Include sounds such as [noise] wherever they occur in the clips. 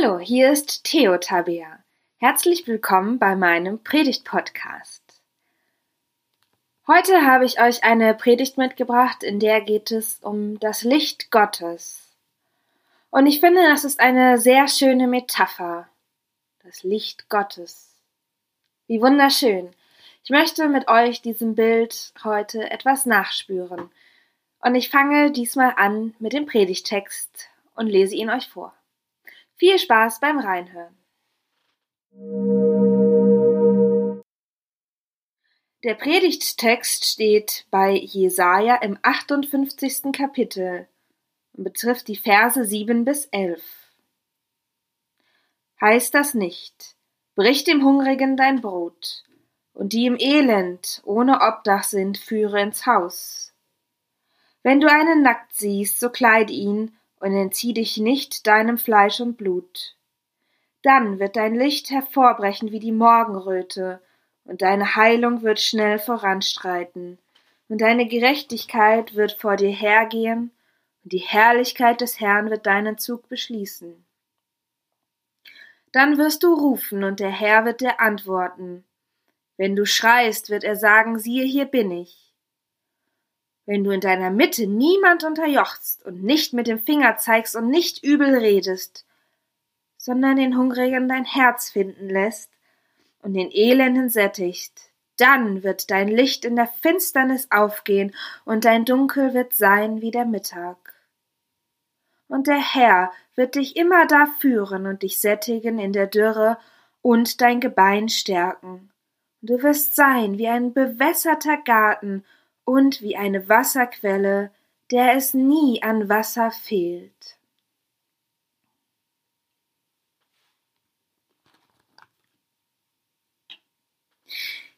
Hallo, hier ist Theo Tabea. Herzlich willkommen bei meinem Predigt-Podcast. Heute habe ich euch eine Predigt mitgebracht, in der geht es um das Licht Gottes. Und ich finde, das ist eine sehr schöne Metapher. Das Licht Gottes. Wie wunderschön. Ich möchte mit euch diesem Bild heute etwas nachspüren. Und ich fange diesmal an mit dem Predigtext und lese ihn euch vor. Viel Spaß beim Reinhören. Der Predigttext steht bei Jesaja im 58. Kapitel und betrifft die Verse 7 bis 11. Heißt das nicht, brich dem Hungrigen dein Brot, und die im Elend ohne Obdach sind, führe ins Haus. Wenn du einen nackt siehst, so kleid ihn und entzieh dich nicht deinem Fleisch und Blut. Dann wird dein Licht hervorbrechen wie die Morgenröte, und deine Heilung wird schnell voranstreiten, und deine Gerechtigkeit wird vor dir hergehen, und die Herrlichkeit des Herrn wird deinen Zug beschließen. Dann wirst du rufen, und der Herr wird dir antworten. Wenn du schreist, wird er sagen, siehe, hier bin ich wenn du in deiner Mitte niemand unterjochst und nicht mit dem Finger zeigst und nicht übel redest, sondern den Hungrigen dein Herz finden lässt und den Elenden sättigst, dann wird dein Licht in der Finsternis aufgehen und dein Dunkel wird sein wie der Mittag. Und der Herr wird dich immer da führen und dich sättigen in der Dürre und dein Gebein stärken. Du wirst sein wie ein bewässerter Garten und wie eine Wasserquelle, der es nie an Wasser fehlt.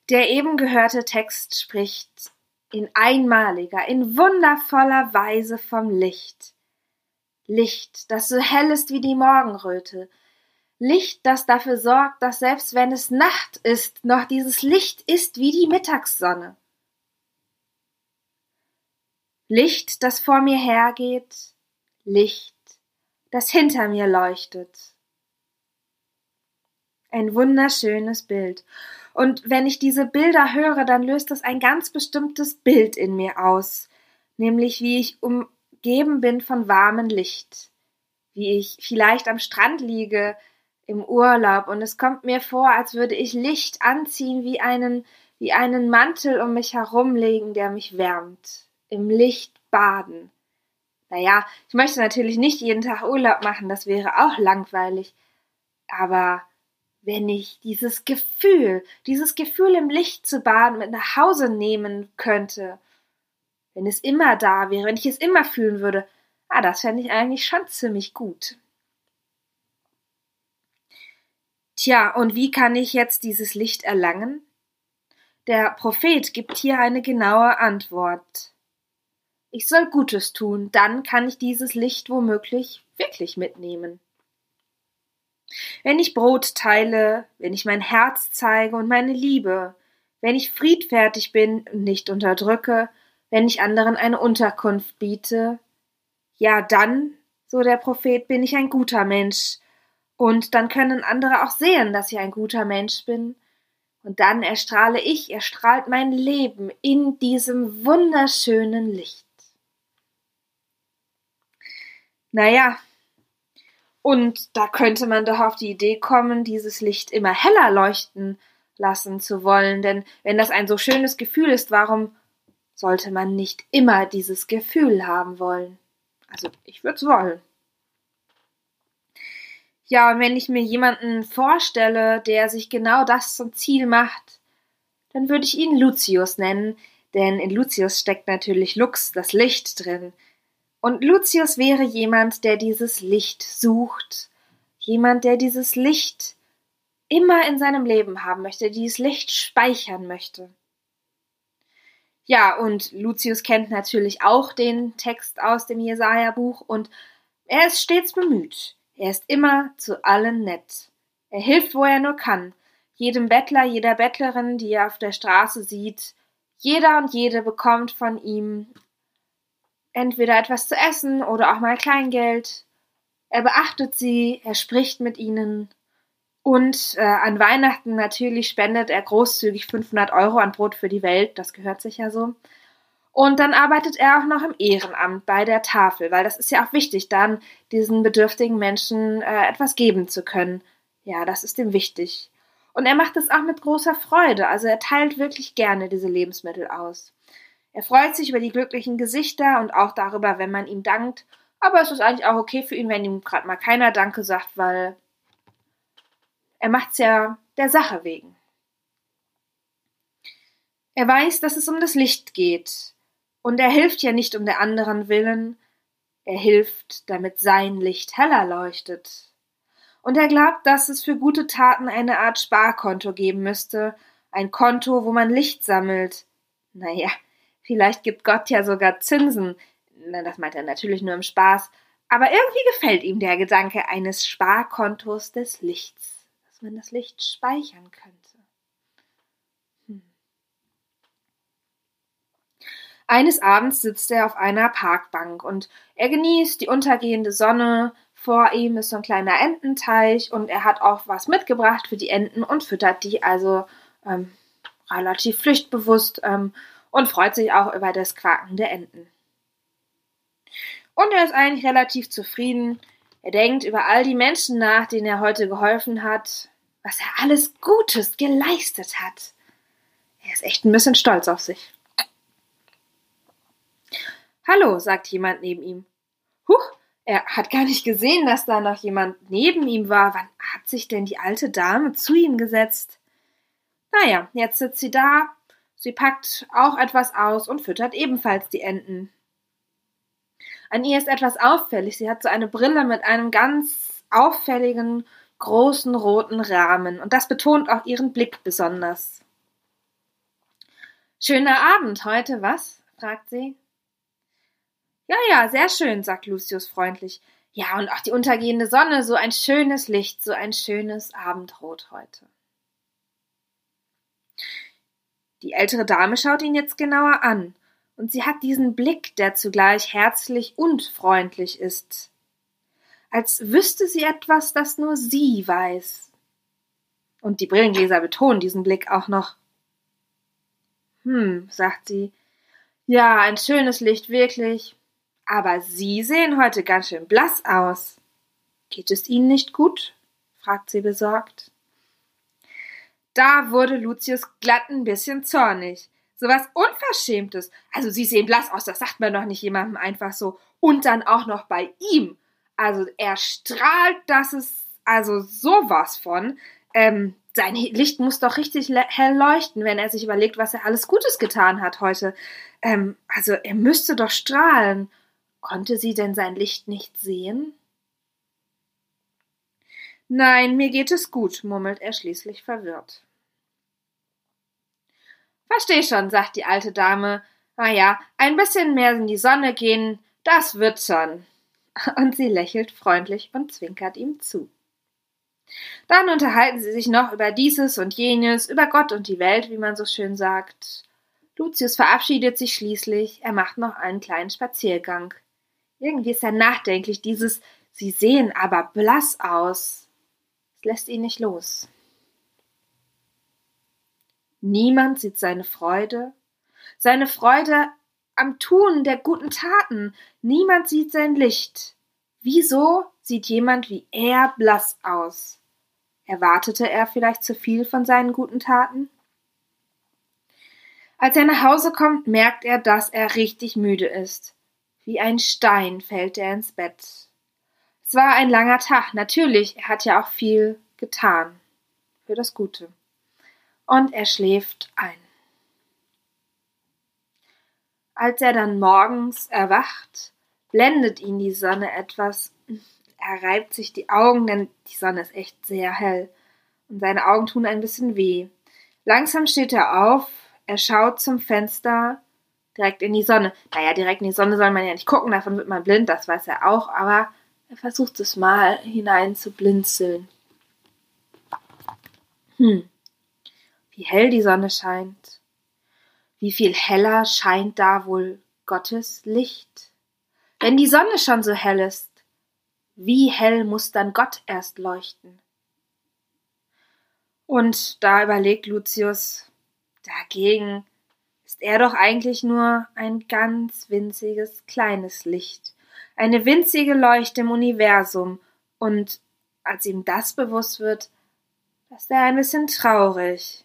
Der eben gehörte Text spricht in einmaliger, in wundervoller Weise vom Licht. Licht, das so hell ist wie die Morgenröte. Licht, das dafür sorgt, dass selbst wenn es Nacht ist, noch dieses Licht ist wie die Mittagssonne. Licht, das vor mir hergeht, Licht, das hinter mir leuchtet. Ein wunderschönes Bild. Und wenn ich diese Bilder höre, dann löst das ein ganz bestimmtes Bild in mir aus, nämlich wie ich umgeben bin von warmem Licht, wie ich vielleicht am Strand liege im Urlaub und es kommt mir vor, als würde ich Licht anziehen wie einen wie einen Mantel um mich herumlegen, der mich wärmt im Licht baden. Naja, ich möchte natürlich nicht jeden Tag Urlaub machen, das wäre auch langweilig. Aber wenn ich dieses Gefühl, dieses Gefühl im Licht zu baden mit nach Hause nehmen könnte, wenn es immer da wäre, wenn ich es immer fühlen würde, ah, das fände ich eigentlich schon ziemlich gut. Tja, und wie kann ich jetzt dieses Licht erlangen? Der Prophet gibt hier eine genaue Antwort. Ich soll Gutes tun, dann kann ich dieses Licht womöglich wirklich mitnehmen. Wenn ich Brot teile, wenn ich mein Herz zeige und meine Liebe, wenn ich friedfertig bin und nicht unterdrücke, wenn ich anderen eine Unterkunft biete, ja dann, so der Prophet, bin ich ein guter Mensch, und dann können andere auch sehen, dass ich ein guter Mensch bin, und dann erstrahle ich, erstrahlt mein Leben in diesem wunderschönen Licht. Naja, und da könnte man doch auf die Idee kommen, dieses Licht immer heller leuchten lassen zu wollen, denn wenn das ein so schönes Gefühl ist, warum sollte man nicht immer dieses Gefühl haben wollen? Also ich würde es wollen. Ja, und wenn ich mir jemanden vorstelle, der sich genau das zum Ziel macht, dann würde ich ihn Lucius nennen, denn in Lucius steckt natürlich Lux, das Licht drin. Und Lucius wäre jemand, der dieses Licht sucht, jemand, der dieses Licht immer in seinem Leben haben möchte, dieses Licht speichern möchte. Ja, und Lucius kennt natürlich auch den Text aus dem Jesaja-Buch und er ist stets bemüht. Er ist immer zu allen nett. Er hilft, wo er nur kann. Jedem Bettler, jeder Bettlerin, die er auf der Straße sieht. Jeder und jede bekommt von ihm entweder etwas zu essen oder auch mal Kleingeld. Er beachtet sie, er spricht mit ihnen und äh, an Weihnachten natürlich spendet er großzügig 500 Euro an Brot für die Welt, das gehört sich ja so. Und dann arbeitet er auch noch im Ehrenamt bei der Tafel, weil das ist ja auch wichtig, dann diesen bedürftigen Menschen äh, etwas geben zu können. Ja, das ist ihm wichtig. Und er macht es auch mit großer Freude, also er teilt wirklich gerne diese Lebensmittel aus. Er freut sich über die glücklichen Gesichter und auch darüber, wenn man ihm dankt, aber es ist eigentlich auch okay für ihn, wenn ihm gerade mal keiner Danke sagt, weil er macht's ja der Sache wegen. Er weiß, dass es um das Licht geht, und er hilft ja nicht um der anderen willen, er hilft, damit sein Licht heller leuchtet. Und er glaubt, dass es für gute Taten eine Art Sparkonto geben müsste, ein Konto, wo man Licht sammelt. Naja, vielleicht gibt Gott ja sogar Zinsen. Na, das meint er natürlich nur im Spaß. Aber irgendwie gefällt ihm der Gedanke eines Sparkontos des Lichts man das Licht speichern könnte. Hm. Eines Abends sitzt er auf einer Parkbank und er genießt die untergehende Sonne. Vor ihm ist so ein kleiner Ententeich und er hat auch was mitgebracht für die Enten und füttert die also ähm, relativ pflichtbewusst ähm, und freut sich auch über das Quaken der Enten. Und er ist eigentlich relativ zufrieden. Er denkt über all die Menschen nach, denen er heute geholfen hat was er alles Gutes geleistet hat. Er ist echt ein bisschen stolz auf sich. Hallo, sagt jemand neben ihm. Huch, er hat gar nicht gesehen, dass da noch jemand neben ihm war. Wann hat sich denn die alte Dame zu ihm gesetzt? Naja, jetzt sitzt sie da. Sie packt auch etwas aus und füttert ebenfalls die Enten. An ihr ist etwas auffällig. Sie hat so eine Brille mit einem ganz auffälligen großen roten Rahmen, und das betont auch ihren Blick besonders. Schöner Abend heute, was? fragt sie. Ja, ja, sehr schön, sagt Lucius freundlich. Ja, und auch die untergehende Sonne, so ein schönes Licht, so ein schönes Abendrot heute. Die ältere Dame schaut ihn jetzt genauer an, und sie hat diesen Blick, der zugleich herzlich und freundlich ist als wüsste sie etwas, das nur sie weiß. Und die Brillengläser betonen diesen Blick auch noch. Hm, sagt sie. Ja, ein schönes Licht, wirklich. Aber Sie sehen heute ganz schön blass aus. Geht es Ihnen nicht gut? fragt sie besorgt. Da wurde Lucius glatt ein bisschen zornig. So was Unverschämtes. Also Sie sehen blass aus, das sagt man doch nicht jemandem einfach so. Und dann auch noch bei ihm. Also er strahlt, dass es also sowas von. Ähm, sein Licht muss doch richtig hell leuchten, wenn er sich überlegt, was er alles Gutes getan hat heute. Ähm, also er müsste doch strahlen. Konnte sie denn sein Licht nicht sehen? Nein, mir geht es gut, murmelt er schließlich verwirrt. Versteh schon, sagt die alte Dame. Na ja, ein bisschen mehr in die Sonne gehen, das wird schon [laughs] und sie lächelt freundlich und zwinkert ihm zu. Dann unterhalten sie sich noch über dieses und jenes, über Gott und die Welt, wie man so schön sagt. Lucius verabschiedet sich schließlich, er macht noch einen kleinen Spaziergang. Irgendwie ist er nachdenklich, dieses Sie sehen aber blass aus. Lässt ihn nicht los. Niemand sieht seine Freude, seine Freude am Tun der guten Taten. Niemand sieht sein Licht. Wieso sieht jemand wie er blass aus? Erwartete er vielleicht zu viel von seinen guten Taten? Als er nach Hause kommt, merkt er, dass er richtig müde ist. Wie ein Stein fällt er ins Bett. Es war ein langer Tag, natürlich, er hat ja auch viel getan für das Gute. Und er schläft ein. Als er dann morgens erwacht, blendet ihn die Sonne etwas. Er reibt sich die Augen, denn die Sonne ist echt sehr hell. Und seine Augen tun ein bisschen weh. Langsam steht er auf, er schaut zum Fenster, direkt in die Sonne. Naja, direkt in die Sonne soll man ja nicht gucken, davon wird man blind, das weiß er auch, aber er versucht es mal hinein zu blinzeln. Hm, wie hell die Sonne scheint. Wie viel heller scheint da wohl Gottes Licht? Wenn die Sonne schon so hell ist, Wie hell muss dann Gott erst leuchten? Und da überlegt Lucius, dagegen ist er doch eigentlich nur ein ganz winziges kleines Licht, eine winzige Leuchte im Universum, und als ihm das bewusst wird, ist er ein bisschen traurig.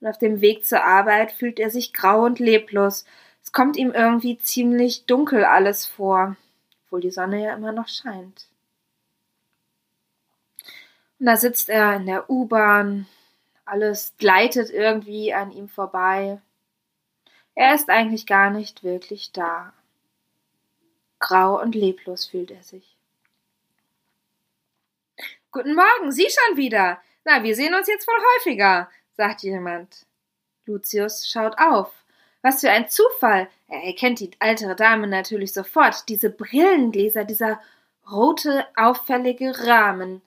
Und auf dem Weg zur Arbeit fühlt er sich grau und leblos. Es kommt ihm irgendwie ziemlich dunkel alles vor, obwohl die Sonne ja immer noch scheint. Und da sitzt er in der U-Bahn, alles gleitet irgendwie an ihm vorbei. Er ist eigentlich gar nicht wirklich da. Grau und leblos fühlt er sich. Guten Morgen, Sie schon wieder. Na, wir sehen uns jetzt wohl häufiger, sagt jemand. Lucius schaut auf. Was für ein Zufall! Er erkennt die ältere Dame natürlich sofort. Diese Brillengläser, dieser rote, auffällige Rahmen.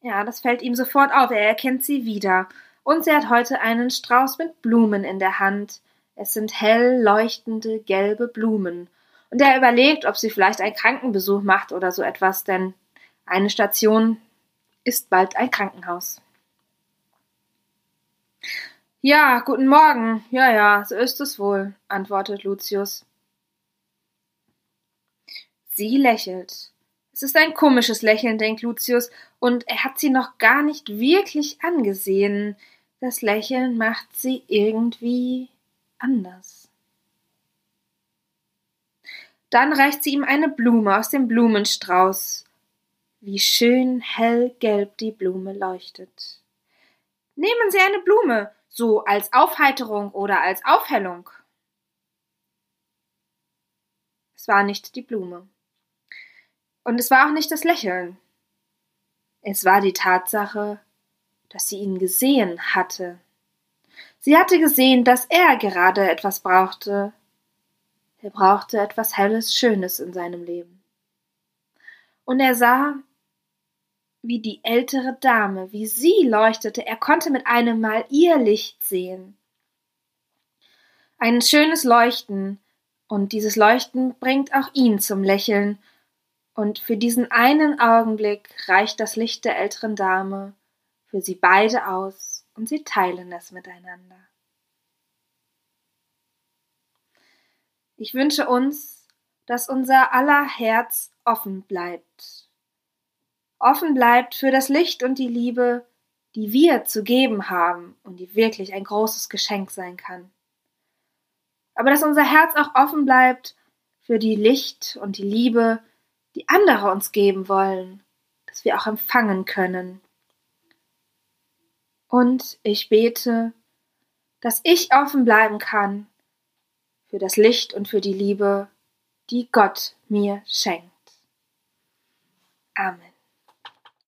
Ja, das fällt ihm sofort auf. Er erkennt sie wieder. Und sie hat heute einen Strauß mit Blumen in der Hand. Es sind hell leuchtende gelbe Blumen. Und er überlegt, ob sie vielleicht einen Krankenbesuch macht oder so etwas, denn eine Station ist bald ein Krankenhaus. Ja, guten Morgen. Ja, ja, so ist es wohl, antwortet Lucius. Sie lächelt. Es ist ein komisches Lächeln, denkt Lucius, und er hat sie noch gar nicht wirklich angesehen. Das Lächeln macht sie irgendwie anders. Dann reicht sie ihm eine Blume aus dem Blumenstrauß. Wie schön hellgelb die Blume leuchtet. Nehmen Sie eine Blume, so als Aufheiterung oder als Aufhellung. Es war nicht die Blume. Und es war auch nicht das Lächeln. Es war die Tatsache, dass sie ihn gesehen hatte. Sie hatte gesehen, dass er gerade etwas brauchte. Er brauchte etwas Helles, Schönes in seinem Leben. Und er sah, wie die ältere Dame, wie sie leuchtete, er konnte mit einem Mal ihr Licht sehen. Ein schönes Leuchten, und dieses Leuchten bringt auch ihn zum Lächeln, und für diesen einen Augenblick reicht das Licht der älteren Dame für sie beide aus, und sie teilen es miteinander. Ich wünsche uns, dass unser aller Herz offen bleibt offen bleibt für das Licht und die Liebe, die wir zu geben haben und die wirklich ein großes Geschenk sein kann. Aber dass unser Herz auch offen bleibt für die Licht und die Liebe, die andere uns geben wollen, dass wir auch empfangen können. Und ich bete, dass ich offen bleiben kann für das Licht und für die Liebe, die Gott mir schenkt. Amen.